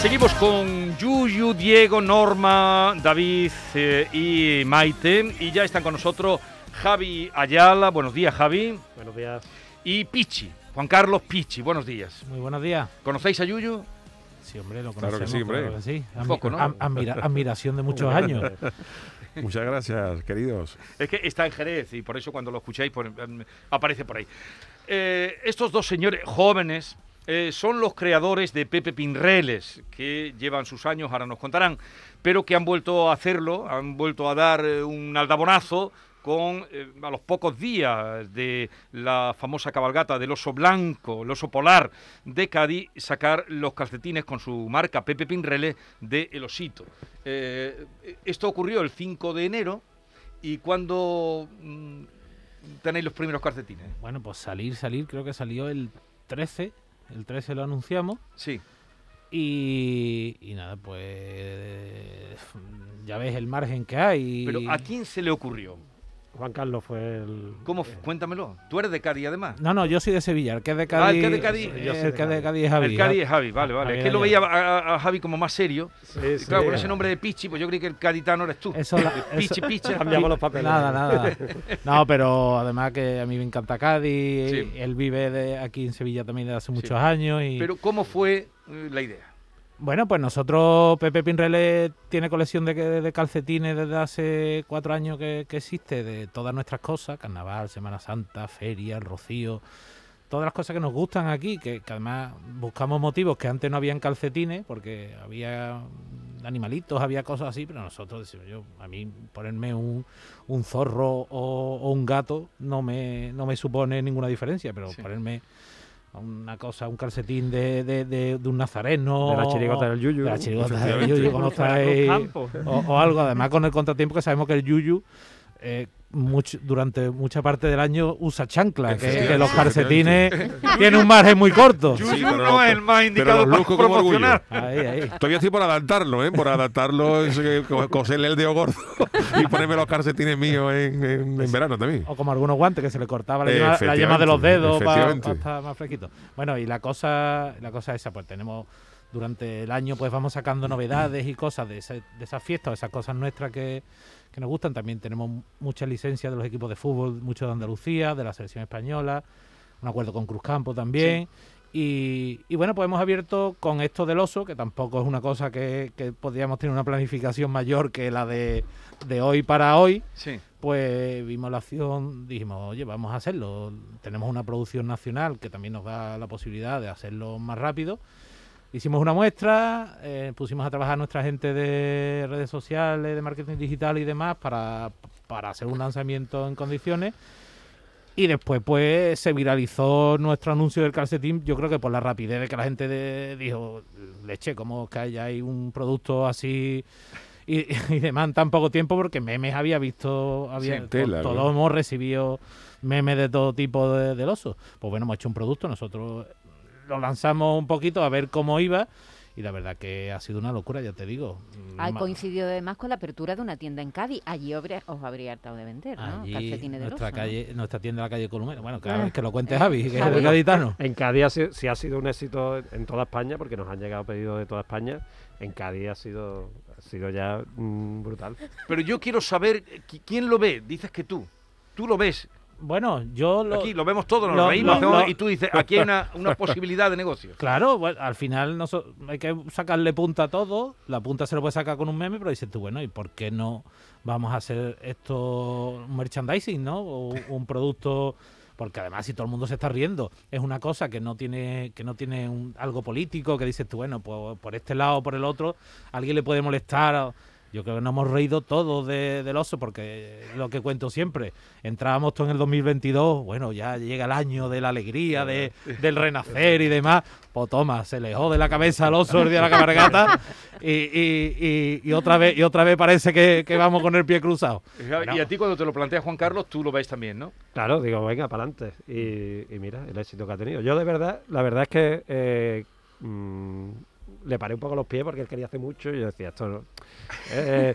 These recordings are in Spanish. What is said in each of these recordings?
Seguimos con Yuyu, Diego, Norma, David eh, y Maite. Y ya están con nosotros Javi Ayala. Buenos días, Javi. Buenos días. Y Pichi, Juan Carlos Pichi. Buenos días. Muy buenos días. ¿Conocéis a Yuyu? Sí, hombre, lo Claro que conocemos. sí, hombre. claro que sí. Un poco, ¿no? admira- admiración de muchos años. Muchas gracias, queridos. Es que está en Jerez y por eso cuando lo escucháis pues, em, aparece por ahí. Eh, estos dos señores jóvenes eh, son los creadores de Pepe Pinreles, que llevan sus años, ahora nos contarán, pero que han vuelto a hacerlo, han vuelto a dar eh, un aldabonazo con, eh, a los pocos días de la famosa cabalgata del oso blanco, el oso polar de Cádiz, sacar los calcetines con su marca Pepe Pinreles de El Osito. Eh, esto ocurrió el 5 de enero y cuando mm, tenéis los primeros calcetines. Bueno, pues salir, salir, creo que salió el 13. El 13 lo anunciamos. Sí. Y, y nada, pues ya ves el margen que hay. Pero ¿a quién se le ocurrió? Juan Carlos fue el. ¿Cómo? f- Cuéntamelo. Tú eres de Cádiz, además. No, no, yo soy de Sevilla. El que es de Cádiz. Ah, el que es de Cádiz. eh, Yo soy el de que es de Cádiz. Es Javi. el Cádiz es Javi, vale, vale. Javi Es que lo veía a, Javi como más serio. Sí, Y sí. claro, con ese nombre de Pichi, pues yo creí que el gaditano eres tú. Eso la- Pichi, eso- Pichi. Cambiamos los papeles. Nada, nada. No, pero además que a mí me encanta Cádiz. Sí. Él vive de aquí en Sevilla también desde hace muchos años. Y... Pero ¿cómo fue eh, la idea? Bueno, pues nosotros, Pepe Pinrele tiene colección de, de calcetines desde hace cuatro años que, que existe, de todas nuestras cosas, carnaval, Semana Santa, feria, el rocío, todas las cosas que nos gustan aquí, que, que además buscamos motivos que antes no habían calcetines, porque había animalitos, había cosas así, pero nosotros decimos, yo, a mí ponerme un, un zorro o, o un gato no me, no me supone ninguna diferencia, pero Sí. ponerme una cosa, un calcetín de, de, de- de un nazareno. De la chirigota del Yuyu. De la chirigota del. Yuyu, como estáis. O, o algo, además con el contratiempo que sabemos que el Yuyu eh, mucho- durante mucha parte del año usa chancla, que, que los calcetines tienen un margen muy corto. Sí, pero no es el más pero indicado los para promocionar. Ahí, ahí. Todavía estoy por adaptarlo, ¿eh? Por adaptarlo, coserle el dedo gordo y ponerme los calcetines míos en, en- en verano también. O como algunos guantes que se le cortaba la yema, la yema de los dedos para efectivamente. estar más fresquito. Bueno, y la cosa, la cosa esa, pues tenemos durante el año pues vamos sacando novedades y cosas de, ese- de esas fiestas, esas cosas nuestras que, que nos gustan. También tenemos muchas licencias de los equipos de fútbol, mucho de Andalucía, de la selección española, un acuerdo con Cruzcampo también. Y, y bueno, pues hemos abierto con esto del oso, que tampoco es una cosa que, que podríamos tener una planificación mayor que la de, de hoy para hoy Sí. pues vimos la acción, dijimos, oye, vamos a hacerlo. Tenemos una producción nacional que también nos da la posibilidad de hacerlo más rápido. Hicimos una muestra, eh, pusimos a trabajar a nuestra gente de redes sociales, de marketing digital y demás para, para hacer un lanzamiento en condiciones. Y después, pues, se viralizó nuestro anuncio del calcetín, yo creo que por la rapidez de que la gente de- dijo, leche, ¿cómo que haya hay un producto así y, y demás tan poco tiempo? Porque memes había visto, había, Sí, tela, todos hemos recibido memes de todo tipo de- del oso. Pues bueno, hemos hecho un producto, nosotros lo lanzamos un poquito a ver cómo iba y la verdad que ha sido una locura, ya te digo. Ha Ma- coincidido además con la apertura de una tienda en Cádiz. Allí os habría hartado de vender, ¿no? Allí, Calcetines de nuestra, nuestra tienda de la calle Columena. Bueno, cada Ah, vez que lo cuente eh, Javi, que es Javi. el gaditano. En Cádiz ha sido- sí ha sido un éxito en toda España porque nos han llegado pedidos de toda España. En Cádiz ha sido, ha sido ya mm, brutal. Pero yo quiero saber qui- quién lo ve. Dices que tú. Tú lo ves. Bueno, yo lo... Aquí lo vemos todos, nos lo- reímos, lo- hacemos- lo- y tú dices, aquí hay una, una posibilidad de negocio. Claro, bueno, al final noso- hay que sacarle punta a todo. La punta se lo puede sacar con un meme, pero dices tú, bueno, ¿y por qué no vamos a hacer esto un merchandising, no? O un- un producto porque además si todo el mundo se está riendo, es una cosa que no tiene que no tiene un- algo político, que dices tú, bueno, pues por este lado o por el otro, a alguien le puede molestar. Yo creo que nos hemos reído todos de- del oso, porque es lo que cuento siempre. Entrábamos todos en el 2022, bueno, ya llega el año de la alegría, de, del renacer y demás. Pues toma, se le jode la cabeza al oso el día de la cabalgata y, y- y- y otra vez y otra vez parece que, que vamos con el pie cruzado. Y a ti cuando te lo plantea Juan Carlos, tú lo ves también, ¿no? Claro, digo, venga, para adelante. Y, y mira, el éxito que ha tenido. Yo de verdad, la verdad es que eh, mm, le paré un poco los pies porque él quería hacer mucho y yo decía, esto no. eh,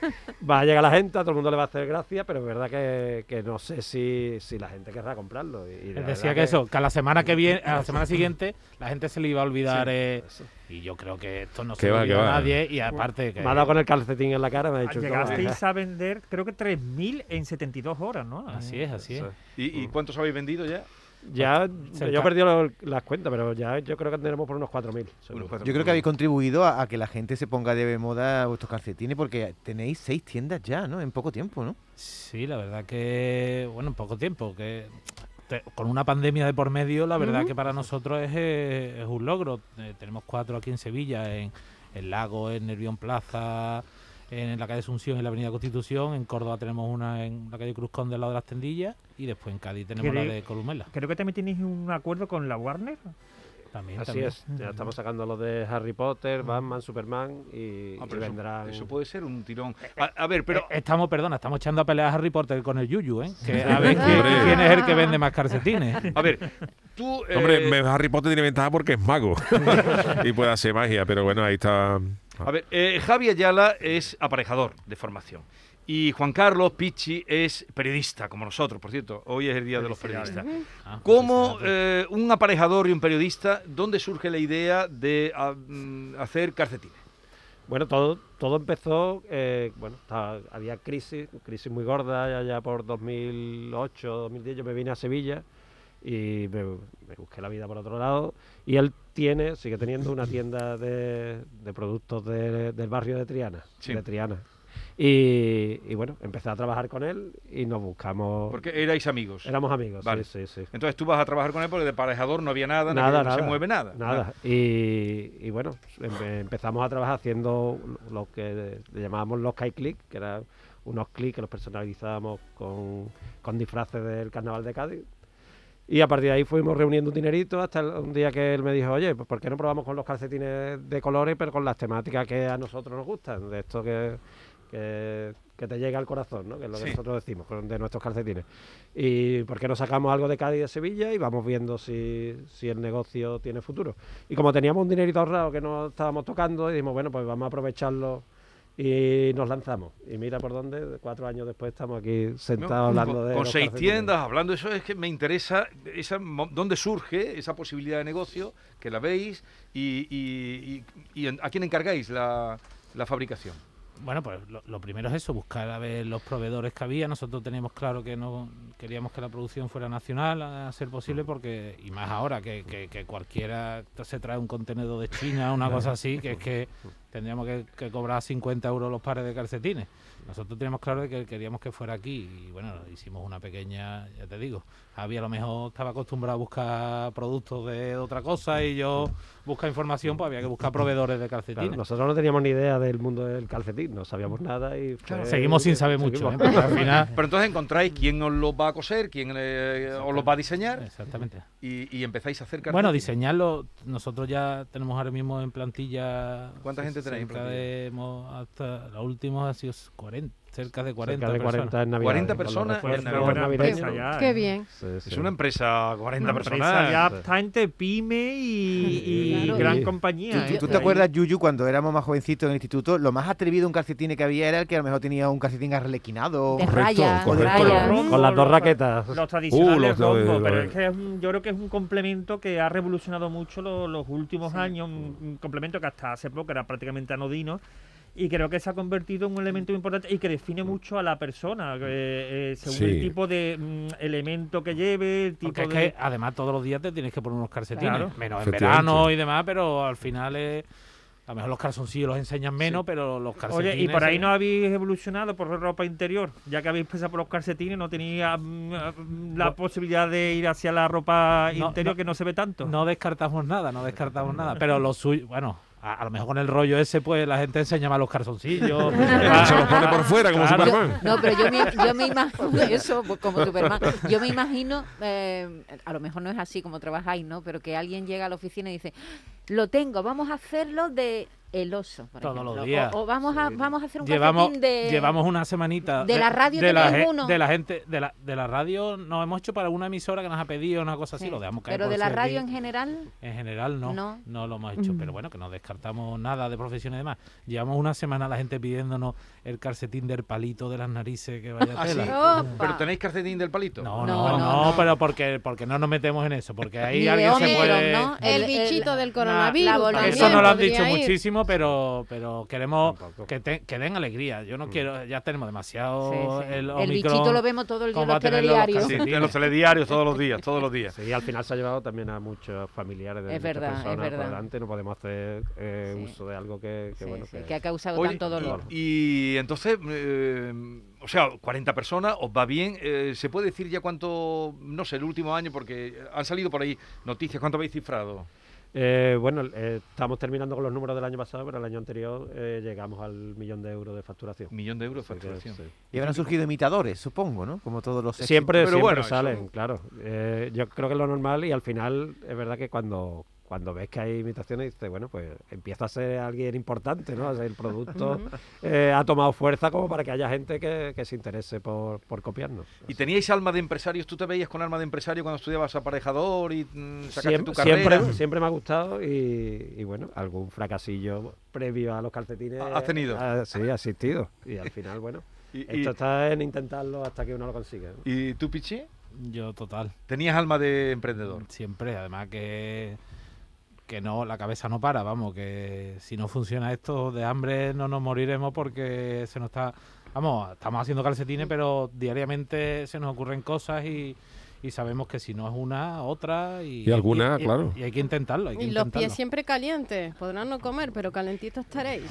va a llegar la gente, a todo el mundo le va a hacer gracia, pero es verdad que, que no sé si, si la gente querrá comprarlo. Y, decía que eso, que a la semana que viene, a la semana siguiente, la gente se le iba a olvidar. eh, y yo creo que esto no se va, olvida a nadie. Y aparte que. Me ha dado con el calcetín en la cara, me ha dicho... Llegasteis a vender, creo que 3.000 en 72 horas, ¿no? Así es, así es. Eso. ¿Y, y cuántos habéis vendido ya? Ya, Cerca. yo he perdido las cuentas, pero ya yo creo que tendremos por unos 4.000. seguro. cuatro- Yo creo que habéis contribuido a, a que la gente se ponga de moda vuestros calcetines porque tenéis seis tiendas ya, ¿no? En poco tiempo, ¿no? Sí, la verdad que, bueno, en poco tiempo, que te- con una pandemia de por medio, la verdad que para nosotros es, es un logro. Eh, tenemos cuatro aquí en Sevilla, en el Lago, en Nervión Plaza, en la calle Asunción, en la Avenida Constitución, en Córdoba tenemos una en la calle Cruz Conde al lado de las tendillas y después en Cádiz tenemos la ¿Queréis- de Columela. Creo que también tenéis un acuerdo con la Warner. También, Así también. es, ya estamos sacando los de Harry Potter, Batman, Superman y, Ah, y pero eso- vendrán... eso, puede ser un tirón. A, a ver, pero Eh, estamos, perdona, estamos echando a pelear a Harry Potter con el Yuyu, ¿eh? Que a ver quién, es el que vende más calcetines. a ver, tú eh, Hombre, me- Harry Potter tiene ventaja porque es mago y puede hacer magia, pero bueno, ahí está. A ver, eh, Javi Ayala es aparejador de formación. Y Juan Carlos Pichi es periodista, como nosotros, por cierto. Hoy es el Día de los Periodistas. Ah, Como felicidades. eh, un aparejador y un periodista, ¿dónde surge la idea de ah, mm, hacer calcetines? Bueno, todo, todo empezó, eh, bueno, estaba- había crisis, crisis muy gorda, ya, ya por 2008, 2010 yo me vine a Sevilla y me, me busqué la vida por otro lado y él tiene, sigue teniendo una tienda de, de productos de- del barrio de Triana, Sí. de Triana. Y, y bueno, empecé a trabajar con él y nos buscamos, Porque erais amigos. éramos amigos, Vale. sí, sí, sí. Entonces tú vas a trabajar con él porque de aparejador no había nada, no, Nada, no se nada, mueve nada. Nada. Y, y bueno, empe- empezamos a trabajar haciendo lo que le llamábamos los Kai Click, que eran unos clics que los personalizábamos con, con disfraces del carnaval de Cádiz. Y a partir de ahí fuimos reuniendo un dinerito hasta un día que él me dijo, oye, pues ¿por qué no probamos con los calcetines de colores, pero con las temáticas que a nosotros nos gustan? De esto que, que, que te llega al corazón, ¿no? Que es lo que Sí. nosotros decimos, con- de nuestros calcetines. Y por qué no sacamos algo de Cádiz y de Sevilla y vamos viendo si, si el negocio tiene futuro. Y como teníamos un dinerito ahorrado que no estábamos tocando, dijimos, bueno, pues vamos a aprovecharlo y nos lanzamos. Y mira por dónde, cuatro años después estamos aquí ¿no? sentados hablando de... con seis tiendas, hablando de eso, es que me interesa esa, dónde surge esa posibilidad de negocio, que la veis, y, y- y- y a quién encargáis la, la fabricación. Bueno, pues lo, lo primero es eso, buscar a ver los proveedores que había. Nosotros teníamos claro que no queríamos que la producción fuera nacional, a ser posible, porque, y más ahora, que, que- que cualquiera se trae un contenedor de China, una cosa así, que es que tendríamos que, que cobrar 50 euros los pares de calcetines. Nosotros teníamos claro de que queríamos que fuera aquí y bueno, hicimos una pequeña, ya te digo, Javi a lo mejor estaba acostumbrado a buscar productos de otra cosa y yo buscar información, pues había que buscar proveedores de Claro, calcetines. nosotros no teníamos ni idea del mundo del calcetín, no sabíamos nada y... fue- Seguimos sin saber mucho. ¿eh? Porque al final... Pero entonces encontráis quién os lo va a coser, quién eh, os lo va a diseñar, Exactamente. y, y empezáis a hacer Bueno, calcetines. diseñarlo, nosotros ya tenemos ahora mismo en plantilla. ¿Cuánta gente tenéis en plantilla? de- hasta la última ha sido 40, cerca de 40. Cerca de 40 personas. en Navidad. 40 personas en Navidad. navideños. empresa ya. Qué ¿eh? bien. Sí, sí. Es una empresa, 40 Una personas. empresa ya entre pyme y, y Claro. gran compañía. ¿Tú, ¿eh? tú te acuerdas, Yuyu, cuando éramos más jovencitos en el instituto, lo más atrevido un calcetín que había era el que a lo mejor tenía un calcetín arrelequinado? De Correcto, raya, correcto. raya. Los Con las dos los- raquetas. Los tradicionales Uh, los rombos, los pero de- es que es un- yo creo que es un complemento que ha revolucionado mucho lo- los últimos Sí. años, un, un complemento que hasta hace poco era prácticamente anodino y creo que se ha convertido en un elemento muy importante y que define mucho a la persona, que, eh, según Sí. el tipo de mm, elemento que lleve, el tipo Porque es de... que además todos los días te tienes que poner unos calcetines, Claro. menos en verano y demás, pero al final es, a lo mejor los calzoncillos los enseñan menos, pero los calcetines. Oye, y por ahí eh, no habéis evolucionado por ropa interior, ya que habéis empezado por los calcetines, no tenía mm, mm, la No. posibilidad de ir hacia la ropa No, interior no. que no se ve tanto. No descartamos nada, no descartamos nada. Pero lo suyo, bueno, a, a lo mejor con el rollo ese, pues la gente enseña más los calzoncillos. Se los pone por fuera como Claro. Superman. No, pero yo me, yo me imagino eso, pues, como Superman. Yo me imagino, eh, a lo mejor no es así como trabajáis, ¿no? Pero que alguien llega a la oficina y dice, lo tengo, vamos a hacerlo de el oso, por Todos los días. O, o vamos, a, vamos a hacer un Llevamos, calcetín de... llevamos una semanita. de la radio de la, tenéis ge- uno. de la gente de la, de la radio nos hemos hecho para una emisora que nos ha pedido una cosa así, Sí. lo dejamos caer Pero por de la radio aquí- en general... En general no, No. no, lo hemos hecho, pero bueno, que no descartamos nada de profesión y demás. Llevamos una semana la gente pidiéndonos el calcetín del palito de las narices que vaya ¿Ah, tela. ¿Pero tenéis calcetín del palito? No, No, no, no, no, no. pero porque, porque no nos metemos en eso, porque ahí alguien se puede... ¿no? El, bichito del coronavirus. la Eso no lo han dicho ir. muchísimo, pero, pero queremos Tampoco. que, te- que den alegría. Yo no quiero, ya tenemos demasiado Sí, sí. el El, Omicron. bichito lo vemos todo el día en ¿cómo va los telediarios. Sí, en los telediarios todos los días, todos los días. Sí, al final se ha llevado también a muchos familiares de Es muchas verdad, es personas por verdad. delante. No podemos hacer eh, Sí. uso de algo que, que Sí, bueno, sí, que- que ha causado Oye, tanto dolor. Y, y entonces, eh, o sea, 40 personas, os va bien. Eh, ¿Se puede decir ya cuánto, no sé, el último año, porque han salido por ahí noticias, cuánto habéis cifrado? Eh, bueno, eh, estamos terminando con los números del año pasado, pero el año anterior eh, llegamos al millón de euros de facturación. Millón de euros de que, facturación. sí. Y habrán surgido imitadores, supongo, ¿no? Como todos los Siempre, Pero siempre bueno, eso- salen, claro. Eh, yo creo que es lo normal y al final es verdad que cuando, cuando ves que hay imitaciones dices, bueno, pues empieza a ser alguien importante, ¿no? O sea, el producto eh, ha tomado fuerza como para que haya gente que, que se interese por, por copiarnos. ¿Y teníais alma de empresarios? ¿Tú te veías con alma de empresario cuando estudiabas aparejador y mm, sacaste Siem- tu carrera? siempre, siempre me ha gustado y, y bueno, algún fracasillo previo a los calcetines. ¿Has tenido? sí, ha existido. Y al final, bueno, ¿Y, y- esto está en intentarlo hasta que uno lo consigue. ¿no? y tú, Pichi? Yo total. ¿Tenías alma de emprendedor? Siempre, además que que no, la cabeza no para, vamos, que si no funciona esto de hambre no nos moriremos porque se nos está, vamos, estamos haciendo calcetines, pero diariamente se nos ocurren cosas y, y sabemos que si no es una, otra y, Y alguna, claro. Y hay que intentarlo, hay que Y los intentarlo. pies siempre calientes. Podrán no comer, pero calentitos estaréis.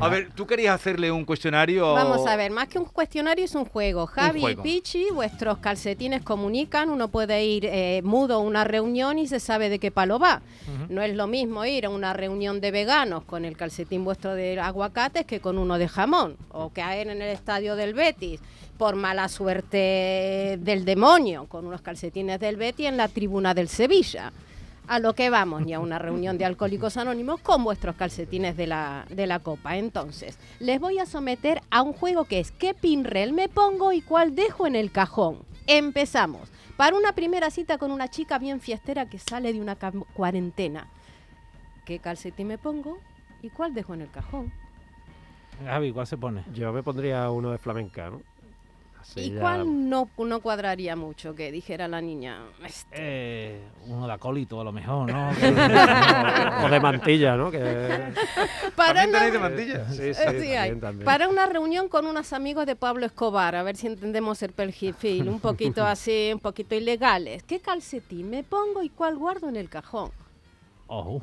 A ver, ¿tú querías hacerle un cuestionario? Vamos a ver, más que un cuestionario es un juego. Javi juego. y Pichi, vuestros calcetines comunican, uno puede ir eh, mudo a una reunión y se sabe de qué palo va. No es lo mismo ir a una reunión de veganos con el calcetín vuestro de aguacates que con uno de jamón. O caer en el estadio del Betis por mala suerte del demonio con unos calcetines del Betis en la tribuna del Sevilla. A lo que vamos, ni a una reunión de alcohólicos anónimos con vuestros calcetines de la, de la copa. Entonces, les voy a someter a un juego que es ¿qué pinrel me pongo y cuál dejo en el cajón? Empezamos. Para una primera cita con una chica bien fiestera que sale de una cuarentena. ¿Qué calcetín me pongo y cuál dejo en el cajón? Javi, ¿cuál se pone? Yo me pondría uno de flamenca, ¿no? ¿Y ya- cuál no, no cuadraría mucho? Que dijera la niña. "Este, Eh, uno de acólito a lo mejor, ¿no? o de mantilla, ¿no? Que... Para ¿También una- tenéis de mantilla? Sí, sí, Eh, sí, hay. también, también. Para una reunión con unos amigos de Pablo Escobar, a ver si entendemos el perfil, un poquito así, un poquito ilegales. ¿Qué calcetín me pongo y cuál guardo en el cajón? Ojo.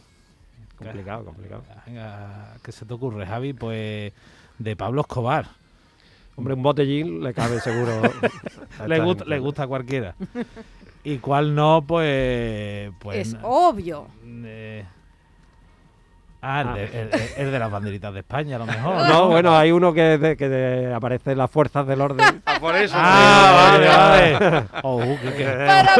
Complicado, complicado. Venga, ¿qué se te ocurre, Javi? Pues de Pablo Escobar. Hombre, un botellín le cabe seguro. le, gusta, le gusta a cualquiera. y cuál no, pues. pues es obvio. eh, ah, el, Ah. de, el- de las banderitas de España, a lo mejor. No, bueno, hay uno que, de- que de- aparece en las fuerzas del orden. Ah, por eso. Ah, Sí, vale, vale. Oh, que- que- Para-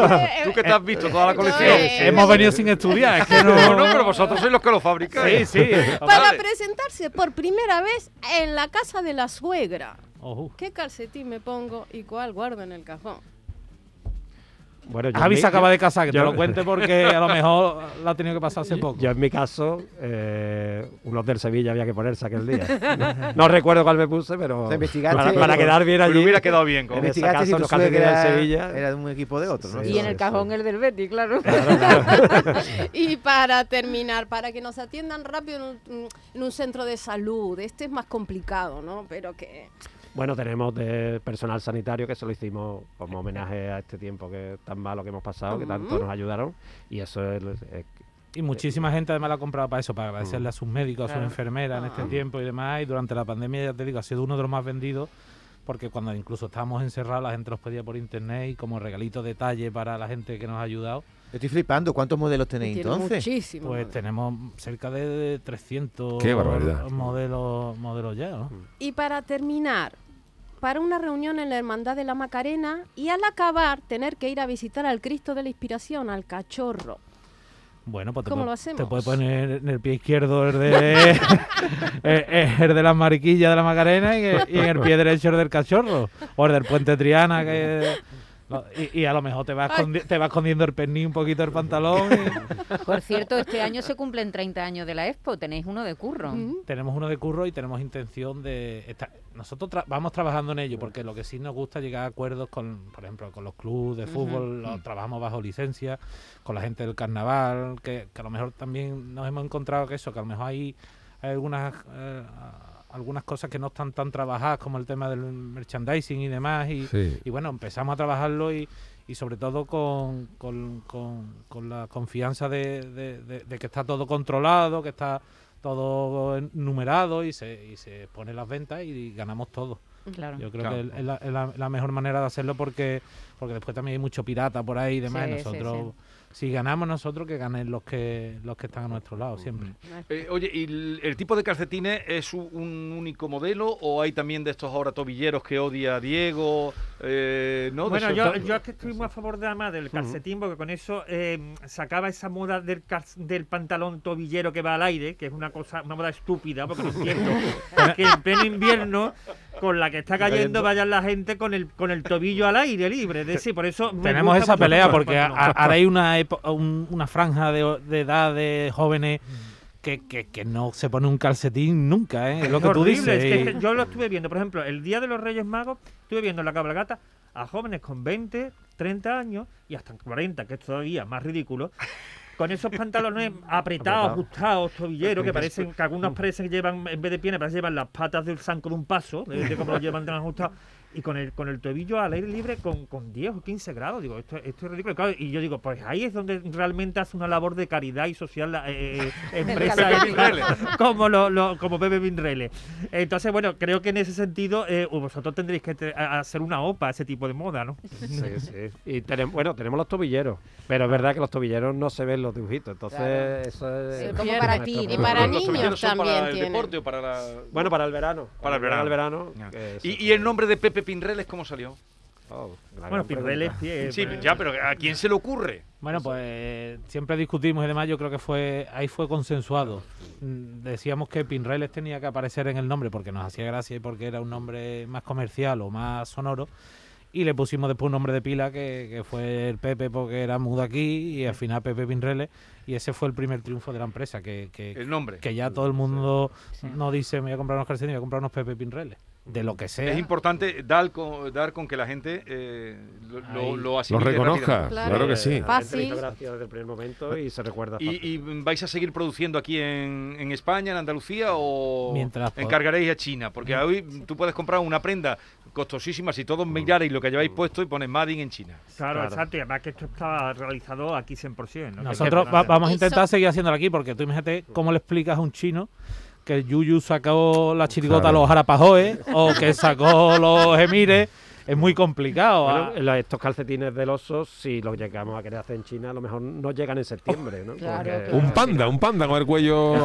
¿Tú que te has visto toda la colección? Eh, Hemos venido sin estudiar, es que no. No, no, pero vosotros sois los que lo fabricáis. Sí, sí. para presentarse por primera vez en la casa de la suegra. Ojo. ¿Qué calcetín me pongo y cuál guardo en el cajón? Bueno, yo Javi se acaba de casar, que te yo- lo cuente porque a lo mejor la ha tenido que pasar hace poco. Yo en mi caso, eh, unos del Sevilla había que ponerse aquel día. No, no recuerdo cuál me puse, pero para, para quedar bien Pero allí. hubiera quedado bien. con- En esa Investigaste si los del Sevilla. era de un equipo de otro, ¿no? Sí, Y en el cajón el del Betty, claro. Y para terminar, para que nos atiendan rápido en un, en un centro de salud, este es más complicado, ¿no? Pero que... Bueno, tenemos de personal sanitario que se lo hicimos como homenaje a este tiempo que tan malo que hemos pasado, que tanto nos ayudaron. Y eso es, es- Y muchísima gente además la ha comprado para eso, para agradecerle a sus médicos, a sus enfermeras en este Ah. tiempo y demás. Y durante la pandemia, ya te digo, ha sido uno de los más vendidos porque cuando incluso estábamos encerrados la gente los pedía por internet y como regalito detalle para la gente que nos ha ayudado, Estoy flipando. ¿Cuántos modelos tenéis tiene entonces? muchísimo. pues tenemos cerca de 300 Qué barbaridad. modelos modelos ya, ¿no? Y para terminar, para una reunión en la Hermandad de la Macarena y al acabar tener que ir a visitar al Cristo de la Inspiración, al cachorro. Bueno, pues te, ¿Cómo puede- lo te hacemos? puede poner en el pie izquierdo el de, el, el de las mariquillas de la Macarena y, el- y en el pie derecho el del cachorro. O el del puente Triana. Que, y, y a lo mejor te va, te va escondiendo el pernil un poquito el pantalón. y- Por cierto, este año se cumplen 30 años de la Expo. Tenéis uno de curro. tenemos uno de curro y tenemos intención de estar- nosotros tra- vamos trabajando en ello porque lo que sí nos gusta es llegar a acuerdos con por ejemplo con los clubes de fútbol lo trabajamos bajo licencia con la gente del carnaval que, que a lo mejor también nos hemos encontrado que eso que a lo mejor hay, hay algunas eh, algunas cosas que no están tan trabajadas como el tema del merchandising y demás y, Sí. y bueno empezamos a trabajarlo y y sobre todo con, con, con- con la confianza de, de- de- de que está todo controlado, que está todo numerado y se, y se pone las ventas y ganamos todo. Claro. Yo creo Claro. que es la, es la- la mejor manera de hacerlo porque porque después también hay mucho pirata por ahí y demás. y Sí, sí, nosotros, si ganamos nosotros, que ganen los que los que están a nuestro lado siempre. Eh, oye, ¿y el, el tipo de calcetines es un único modelo o hay también de estos ahora tobilleros que odia Diego? Eh, Bueno, yo, yo es que estoy muy a favor de además del calcetín, porque con eso eh, sacaba esa moda del, cal- del pantalón tobillero que va al aire, que es una cosa, una moda estúpida, porque no entiendo que en pleno invierno, con la que está cayendo, vayan la gente con el con el tobillo al aire libre. Es decir, por eso Tenemos esa pelea el porque hay una, un- una franja de, de edad de jóvenes que, que, que no se pone un calcetín nunca, ¿eh? es lo que tú dices. es que y- yo lo estuve viendo, por ejemplo, el día de los Reyes Magos, estuve viendo en la cabalgata a jóvenes con 20, 30 años y hasta 40, que es todavía más ridículo, con esos pantalones apretados, ajustados, tobilleros, que parecen, que algunos parecen que llevan, en vez de piernas, parece que llevan las patas del zanco de un paso, de, de cómo lo llevan tan ajustados. Y con el, con el tobillo al aire libre con, con 10 o 15 grados, digo, esto, esto es ridículo. Claro, y yo digo, pues ahí es donde realmente hace una labor de caridad y social la eh, eh, empresa como lo, lo- como Pepe Pinrele. Entonces, bueno, creo que en ese sentido eh, vosotros tendréis que hacer una OPA a ese tipo de moda, ¿no? Sí, sí. Y tenemos, bueno, tenemos los tobilleros, pero es verdad que los tobilleros no se ven los dibujitos, entonces Claro. eso es... Sí, como para ti, y para ¿Los niños son para también el tienen. deporte o para la...? Bueno, para el verano. Para el verano. el verano. ¿Y, y el nombre de Pepe Pinreles cómo salió? Oh, Bueno, gran Pinrele pregunta. pie, Sí, eh, ya, pero ¿a quién se le ocurre? Bueno, pues siempre discutimos y demás, yo creo que fue ahí fue consensuado. Mm, Decíamos que Pinreles tenía que aparecer en el nombre porque nos hacía gracia y porque era un nombre más comercial o más sonoro. Y le pusimos después un nombre de pila que, que fue el Pepe porque era mudo aquí y al final Pepe Pinreles. Y ese fue el primer triunfo de la empresa, que, que, El nombre. que ya todo el mundo no dice me voy a comprar unos calcetines, me voy a comprar unos Pepe Pinreles. De lo que sea. Es importante dar con, dar con que la gente eh, lo, lo, lo Lo reconozca, claro, Claro. que sí. Fácil. le hizo gracia desde el primer momento y se recuerda. ¿Y, y vais a seguir produciendo aquí en, en España, en Andalucía o Mientras encargaréis a China? Porque hoy tú puedes comprar una prenda costosísima si todos mirarais lo que lleváis puesto y pones Made in en China. Claro, Claro. exacto. Y además que esto está realizado aquí 100%. ¿no? Nosotros va- vamos a intentar seguir haciéndolo aquí, porque tú imagínate cómo le explicas a un chino que Yuyu sacó la chirigota Claro. a los Jarapajoes o que sacó los Emires. Es muy complicado. Bueno, ah. estos calcetines del oso, si los llegamos a querer hacer en China, a lo mejor no llegan en septiembre, ¿no? Claro, Porque- claro. Un panda, un panda con el cuello.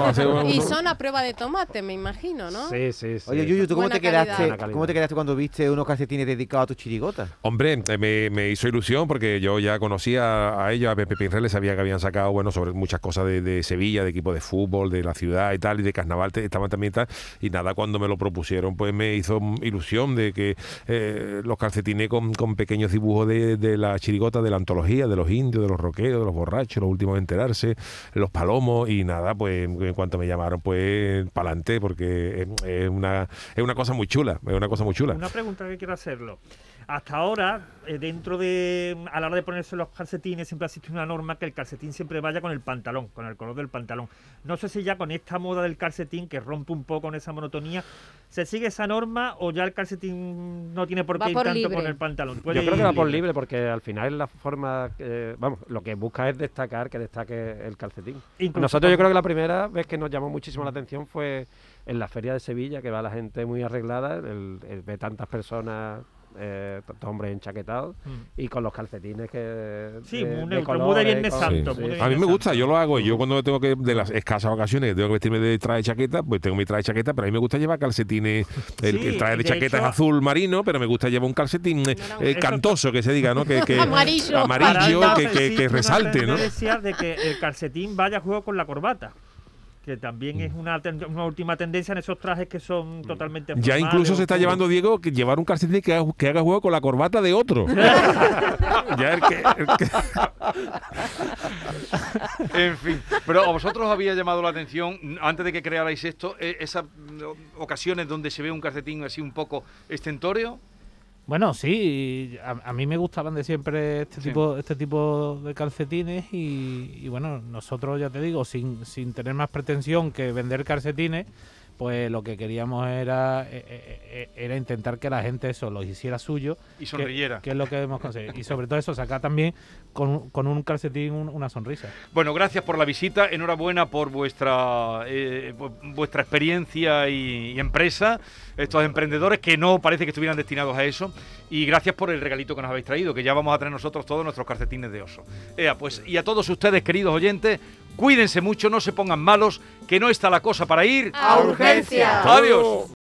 Y son a prueba de tomate, me imagino, ¿no? Sí, sí, sí. Oye, Yuyu, ¿tú cómo te, quedaste, cómo te quedaste cuando viste unos calcetines dedicados a tu chirigota? Hombre, eh, me, me hizo ilusión porque yo ya conocía a ellos, a Pepe Pinrele, sabía que habían sacado, bueno, sobre muchas cosas de, de Sevilla, de equipo de fútbol, de la ciudad y tal, y de carnaval estaban también tal, y nada, cuando me lo propusieron, pues me hizo ilusión de que eh, los calcetines con, con pequeños dibujos de, de la chirigota, de la antología, de los indios, de los roqueros, de los borrachos, los últimos en enterarse, los palomos, y nada, pues en cuanto me llamaron, pues pa'lante, porque es, es una, es una cosa muy chula, es una cosa muy chula. Una pregunta que quiero hacerlo. Hasta ahora, eh, dentro de. A la hora de ponerse los calcetines, siempre ha existido una norma que el calcetín siempre vaya con el pantalón, con el color del pantalón. No sé si ya con esta moda del calcetín, que rompe un poco con esa monotonía, ¿se sigue esa norma o ya el calcetín no tiene por Va qué ir por tanto libre. con el pantalón? Yo creo que va por libre porque al final es la forma, que- vamos, lo que busca es destacar que destaque el calcetín. Incluso Nosotros yo creo que la primera vez que nos llamó muchísimo la atención fue en la feria de Sevilla, que va la gente muy arreglada, el, el ver tantas personas eh, to- todos hombres enchaquetados Mm. y con los calcetines que. Sí, neutro, muy de Viernes con- Santo, Sí. muy de A mí me Santo. gusta, yo lo hago. Yo cuando tengo que, de las escasas ocasiones, tengo que vestirme de traje de chaqueta, pues tengo mi traje de chaqueta, pero a mí me gusta llevar calcetines. El, Sí, el traje de, de chaqueta hecho- es azul marino, pero me gusta llevar un calcetín eh, eh, cantoso, que se diga, ¿no? Que, que- Amarillo. amarillo, que, que- que una resalte, ¿no? de que el calcetín vaya a juego con la corbata. Que también Mm. es una, ten- una última tendencia en esos trajes que son totalmente Ya formales, incluso se está llevando, Diego, que llevar un calcetín que haga, que haga juego con la corbata de otro. ya el que, el que- En fin, pero a vosotros os había llamado la atención, antes de que crearais esto, eh, esas mm, ocasiones donde se ve un calcetín así un poco estentórea. Bueno, sí, a, a mí me gustaban de siempre este Sí. tipo este tipo de calcetines y, y bueno, nosotros ya te digo, sin, sin tener más pretensión que vender calcetines, pues lo que queríamos era eh, eh, eh, era intentar que la gente eso los hiciera suyo Y sonriera. que, que es lo que hemos conseguido y sobre todo eso sacar también con, un- con un calcetín un- una sonrisa. Bueno, gracias por la visita, enhorabuena por vuestra eh, vu- vuestra experiencia y, y empresa, estos emprendedores que no parece que estuvieran destinados a eso, y gracias por el regalito que nos habéis traído, que ya vamos a tener nosotros todos nuestros calcetines de oso. Ea, pues, y a todos ustedes, queridos oyentes, cuídense mucho, no se pongan malos, que no está la cosa para ir. A urgencia. Adiós.